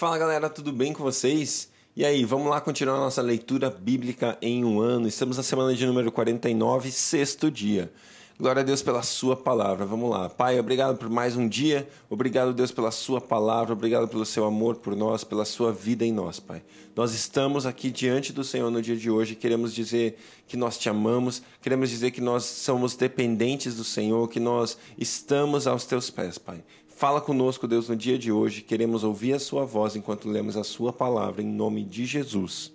Fala galera, tudo bem com vocês? E aí, vamos lá continuar nossa leitura bíblica em um ano. Estamos na semana de número 49, sexto dia. Glória a Deus pela Sua palavra. Vamos lá. Pai, obrigado por mais um dia. Obrigado, Deus, pela Sua palavra. Obrigado pelo Seu amor por nós, pela Sua vida em nós, Pai. Nós estamos aqui diante do Senhor no dia de hoje. Queremos dizer que nós te amamos. Queremos dizer que nós somos dependentes do Senhor, que nós estamos aos Teus pés, Pai. Fala conosco, Deus, no dia de hoje. Queremos ouvir a Sua voz enquanto lemos a Sua palavra, em nome de Jesus.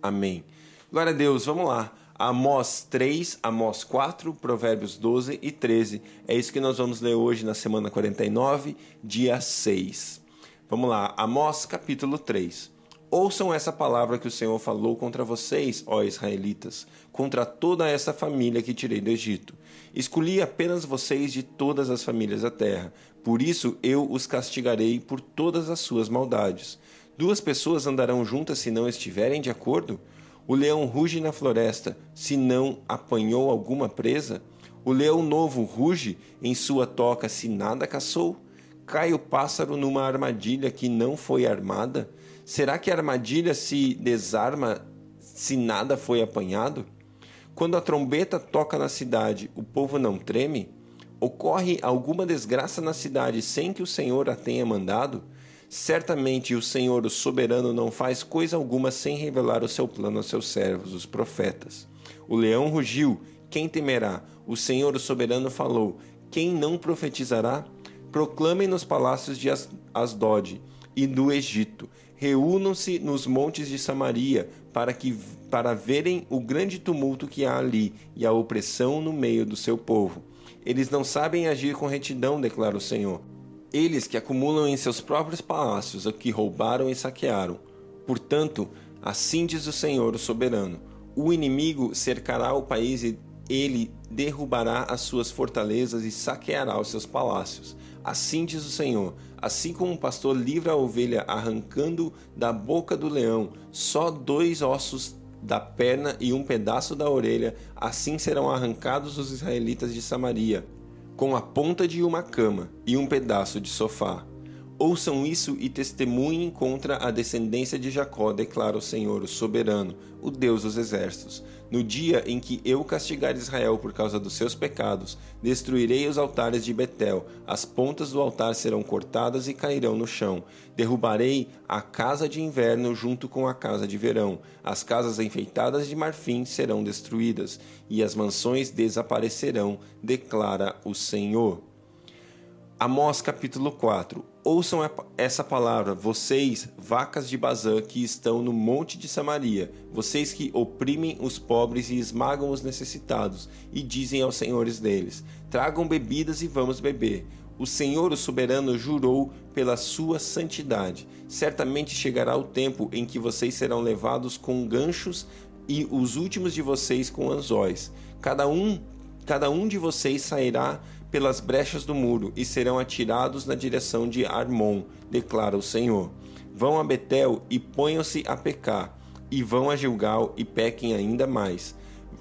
Amém. Glória a Deus. Vamos lá. Amós 3, Amós 4, Provérbios 12 e 13. É isso que nós vamos ler hoje na semana 49, dia 6. Vamos lá, Amós capítulo 3. Ouçam essa palavra que o Senhor falou contra vocês, ó israelitas, contra toda essa família que tirei do Egito. Escolhi apenas vocês de todas as famílias da terra, por isso eu os castigarei por todas as suas maldades. Duas pessoas andarão juntas se não estiverem de acordo? O leão ruge na floresta, se não apanhou alguma presa? O leão novo ruge em sua toca, se nada caçou? Cai o pássaro numa armadilha que não foi armada? Será que a armadilha se desarma se nada foi apanhado? Quando a trombeta toca na cidade, o povo não treme? Ocorre alguma desgraça na cidade sem que o Senhor a tenha mandado? Certamente o Senhor, o soberano, não faz coisa alguma sem revelar o seu plano aos seus servos, os profetas. O leão rugiu, quem temerá? O Senhor, o soberano, falou, quem não profetizará? Proclamem nos palácios de Asdod e do Egito. Reúnam-se nos montes de Samaria para que para verem o grande tumulto que há ali e a opressão no meio do seu povo. Eles não sabem agir com retidão, declara o Senhor. Eles que acumulam em seus próprios palácios o que roubaram e saquearam. Portanto, assim diz o Senhor, o soberano: o inimigo cercará o país e ele derrubará as suas fortalezas e saqueará os seus palácios. Assim diz o Senhor: assim como um pastor livra a ovelha arrancando da boca do leão só dois ossos da perna e um pedaço da orelha, assim serão arrancados os israelitas de Samaria com a ponta de uma cama e um pedaço de sofá. Ouçam isso e testemunhem contra a descendência de Jacó, declara o Senhor, o soberano, o Deus dos exércitos. No dia em que eu castigar Israel por causa dos seus pecados, destruirei os altares de Betel, as pontas do altar serão cortadas e cairão no chão. Derrubarei a casa de inverno junto com a casa de verão. As casas enfeitadas de marfim serão destruídas, e as mansões desaparecerão, declara o Senhor. Amós capítulo 4 Ouçam essa palavra, vocês, vacas de Bazã, que estão no monte de Samaria, vocês que oprimem os pobres e esmagam os necessitados, e dizem aos senhores deles: Tragam bebidas e vamos beber. O Senhor, o soberano, jurou pela sua santidade. Certamente chegará o tempo em que vocês serão levados com ganchos e os últimos de vocês com anzóis. Cada um, cada um de vocês sairá pelas brechas do muro e serão atirados na direção de Armon, declara o Senhor. Vão a Betel e ponham-se a pecar, e vão a Gilgal e pequem ainda mais.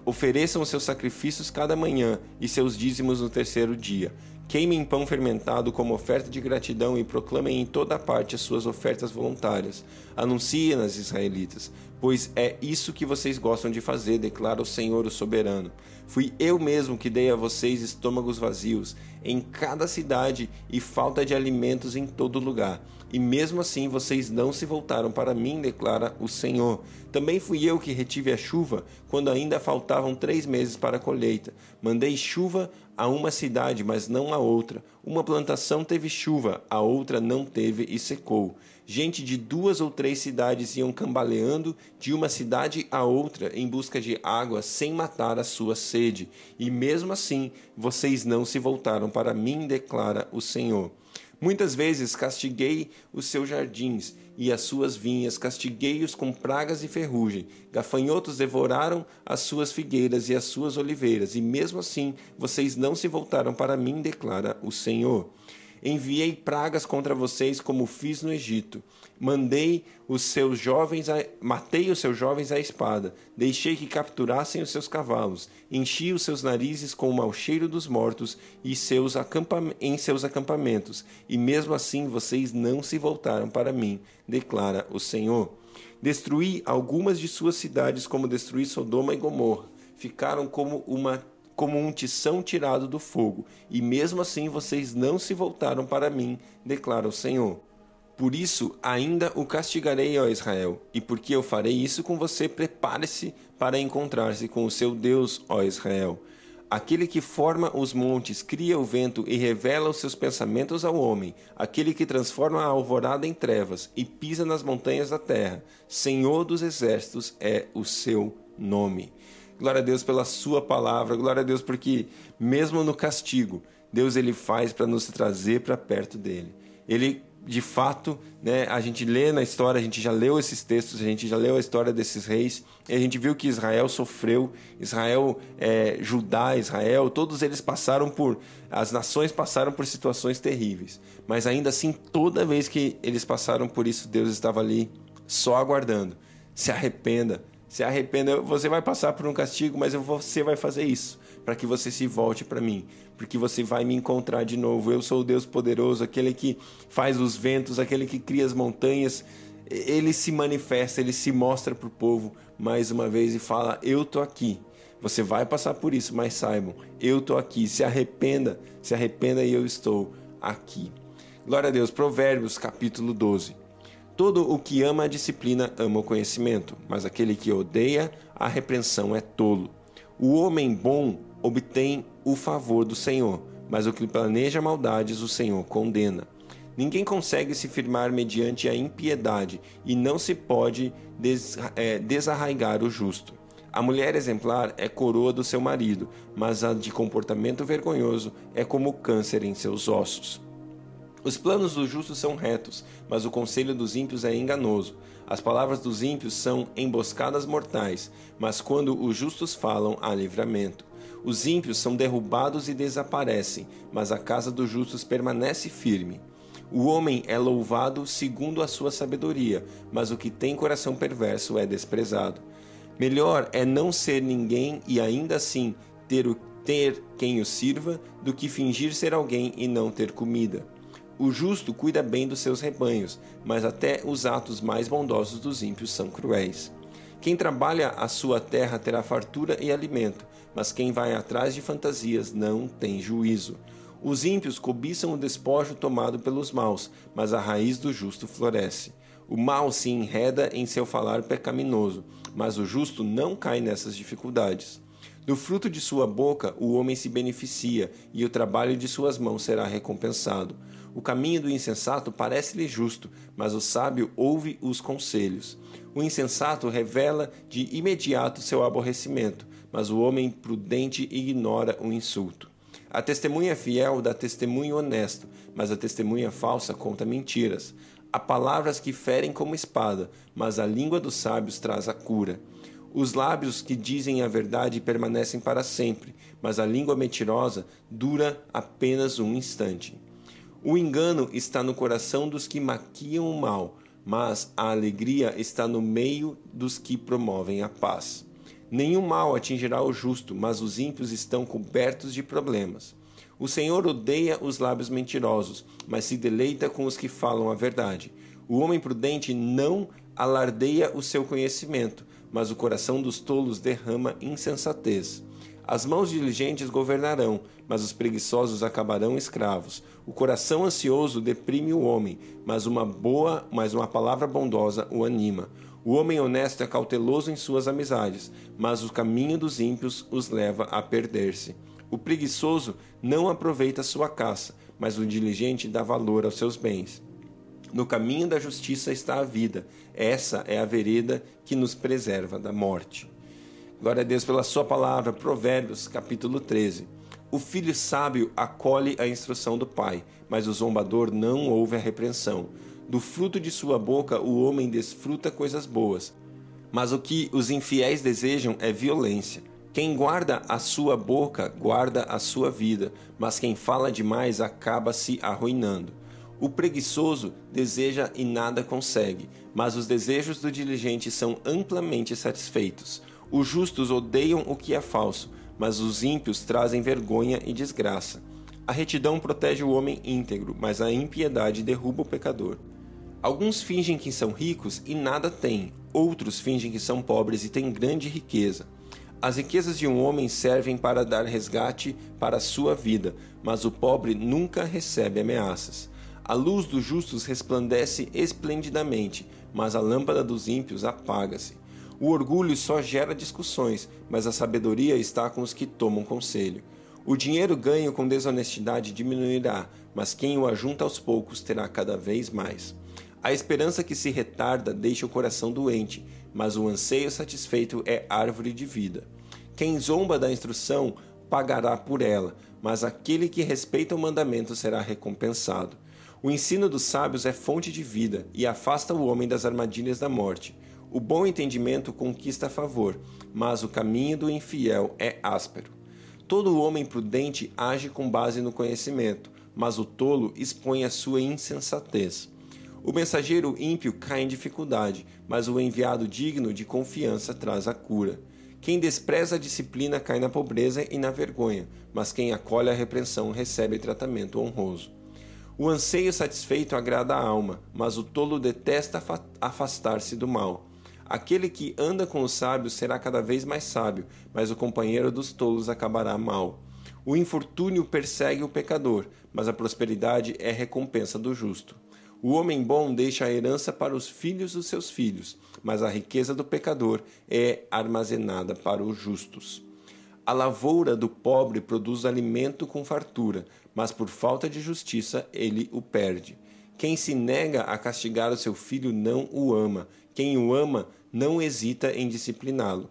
Ofereçam seus sacrifícios cada manhã e seus dízimos no terceiro dia. Queimem pão fermentado como oferta de gratidão e proclamem em toda parte as suas ofertas voluntárias. Anunciem nas israelitas, pois é isso que vocês gostam de fazer, declara o Senhor o soberano. Fui eu mesmo que dei a vocês estômagos vazios em cada cidade e falta de alimentos em todo lugar. E mesmo assim vocês não se voltaram para mim, declara o Senhor. Também fui eu que retive a chuva quando ainda faltavam três meses para a colheita. Mandei chuva a uma cidade, mas não a outra. Uma plantação teve chuva, a outra não teve e secou. Gente de duas ou três cidades iam cambaleando de uma cidade a outra em busca de água sem matar a sua sede. E mesmo assim, vocês não se voltaram para mim, declara o Senhor. Muitas vezes castiguei os seus jardins e as suas vinhas, castiguei-os com pragas e ferrugem. Gafanhotos devoraram as suas figueiras e as suas oliveiras, e mesmo assim vocês não se voltaram para mim, declara o Senhor. Enviei pragas contra vocês como fiz no Egito. Mandei os seus jovens, a... matei os seus jovens à espada. Deixei que capturassem os seus cavalos. Enchi os seus narizes com o mau cheiro dos mortos e seus acampam... em seus acampamentos. E mesmo assim vocês não se voltaram para mim, declara o Senhor. Destruí algumas de suas cidades, como destruí Sodoma e Gomorra. Ficaram como uma como um tição tirado do fogo, e mesmo assim vocês não se voltaram para mim, declara o Senhor. Por isso ainda o castigarei, ó Israel, e porque eu farei isso com você, prepare-se para encontrar-se com o seu Deus, ó Israel. Aquele que forma os montes, cria o vento e revela os seus pensamentos ao homem, aquele que transforma a alvorada em trevas e pisa nas montanhas da terra, Senhor dos exércitos é o seu nome. Glória a Deus pela sua palavra, glória a Deus porque mesmo no castigo, Deus ele faz para nos trazer para perto dele. Ele de fato, né, a gente lê na história, a gente já leu esses textos, a gente já leu a história desses reis, e a gente viu que Israel sofreu, Israel, é, Judá, Israel, todos eles passaram por, as nações passaram por situações terríveis, mas ainda assim, toda vez que eles passaram por isso, Deus estava ali só aguardando. Se arrependa, se arrependa, você vai passar por um castigo, mas você vai fazer isso para que você se volte para mim, porque você vai me encontrar de novo. Eu sou o Deus poderoso, aquele que faz os ventos, aquele que cria as montanhas. Ele se manifesta, ele se mostra para o povo mais uma vez e fala: Eu tô aqui. Você vai passar por isso, mas saibam, eu tô aqui. Se arrependa, se arrependa e eu estou aqui. Glória a Deus. Provérbios capítulo 12. Todo o que ama a disciplina ama o conhecimento, mas aquele que odeia a repreensão é tolo. O homem bom obtém o favor do Senhor, mas o que planeja maldades o Senhor condena. Ninguém consegue se firmar mediante a impiedade e não se pode des, é, desarraigar o justo. A mulher exemplar é coroa do seu marido, mas a de comportamento vergonhoso é como câncer em seus ossos. Os planos dos justos são retos, mas o conselho dos ímpios é enganoso. As palavras dos ímpios são emboscadas mortais, mas quando os justos falam, há livramento. Os ímpios são derrubados e desaparecem, mas a casa dos justos permanece firme. O homem é louvado segundo a sua sabedoria, mas o que tem coração perverso é desprezado. Melhor é não ser ninguém e ainda assim ter, o, ter quem o sirva, do que fingir ser alguém e não ter comida. O justo cuida bem dos seus rebanhos, mas até os atos mais bondosos dos ímpios são cruéis. Quem trabalha a sua terra terá fartura e alimento, mas quem vai atrás de fantasias não tem juízo. Os ímpios cobiçam o despojo tomado pelos maus, mas a raiz do justo floresce. O mal se enreda em seu falar pecaminoso, mas o justo não cai nessas dificuldades. Do fruto de sua boca o homem se beneficia, e o trabalho de suas mãos será recompensado. O caminho do insensato parece-lhe justo, mas o sábio ouve os conselhos. O insensato revela de imediato seu aborrecimento, mas o homem prudente ignora o insulto. A testemunha fiel dá testemunho honesto, mas a testemunha falsa conta mentiras. Há palavras que ferem como espada, mas a língua dos sábios traz a cura. Os lábios que dizem a verdade permanecem para sempre, mas a língua mentirosa dura apenas um instante. O engano está no coração dos que maquiam o mal, mas a alegria está no meio dos que promovem a paz. Nenhum mal atingirá o justo, mas os ímpios estão cobertos de problemas. O Senhor odeia os lábios mentirosos, mas se deleita com os que falam a verdade. O homem prudente não alardeia o seu conhecimento, mas o coração dos tolos derrama insensatez. As mãos diligentes governarão, mas os preguiçosos acabarão escravos. O coração ansioso deprime o homem, mas uma boa, mas uma palavra bondosa o anima. O homem honesto é cauteloso em suas amizades, mas o caminho dos ímpios os leva a perder-se. O preguiçoso não aproveita sua caça, mas o diligente dá valor aos seus bens. No caminho da justiça está a vida. Essa é a vereda que nos preserva da morte. Glória a Deus pela sua palavra, Provérbios, capítulo 13. O filho sábio acolhe a instrução do pai, mas o zombador não ouve a repreensão. Do fruto de sua boca o homem desfruta coisas boas, mas o que os infiéis desejam é violência. Quem guarda a sua boca guarda a sua vida, mas quem fala demais acaba se arruinando. O preguiçoso deseja e nada consegue, mas os desejos do diligente são amplamente satisfeitos. Os justos odeiam o que é falso, mas os ímpios trazem vergonha e desgraça. A retidão protege o homem íntegro, mas a impiedade derruba o pecador. Alguns fingem que são ricos e nada têm, outros fingem que são pobres e têm grande riqueza. As riquezas de um homem servem para dar resgate para a sua vida, mas o pobre nunca recebe ameaças. A luz dos justos resplandece esplendidamente, mas a lâmpada dos ímpios apaga-se. O orgulho só gera discussões, mas a sabedoria está com os que tomam conselho. O dinheiro ganho com desonestidade diminuirá, mas quem o ajunta aos poucos terá cada vez mais. A esperança que se retarda deixa o coração doente, mas o anseio satisfeito é árvore de vida. Quem zomba da instrução pagará por ela, mas aquele que respeita o mandamento será recompensado. O ensino dos sábios é fonte de vida e afasta o homem das armadilhas da morte. O bom entendimento conquista favor, mas o caminho do infiel é áspero. Todo homem prudente age com base no conhecimento, mas o tolo expõe a sua insensatez. O mensageiro ímpio cai em dificuldade, mas o enviado digno de confiança traz a cura. Quem despreza a disciplina cai na pobreza e na vergonha, mas quem acolhe a repreensão recebe tratamento honroso. O anseio satisfeito agrada a alma, mas o tolo detesta afastar-se do mal. Aquele que anda com os sábios será cada vez mais sábio, mas o companheiro dos tolos acabará mal. O infortúnio persegue o pecador, mas a prosperidade é recompensa do justo. O homem bom deixa a herança para os filhos dos seus filhos, mas a riqueza do pecador é armazenada para os justos. A lavoura do pobre produz alimento com fartura, mas por falta de justiça ele o perde. Quem se nega a castigar o seu filho não o ama, quem o ama não hesita em discipliná-lo.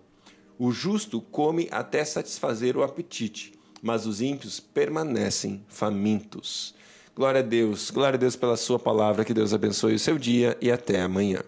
O justo come até satisfazer o apetite, mas os ímpios permanecem famintos. Glória a Deus, glória a Deus pela Sua palavra, que Deus abençoe o seu dia e até amanhã.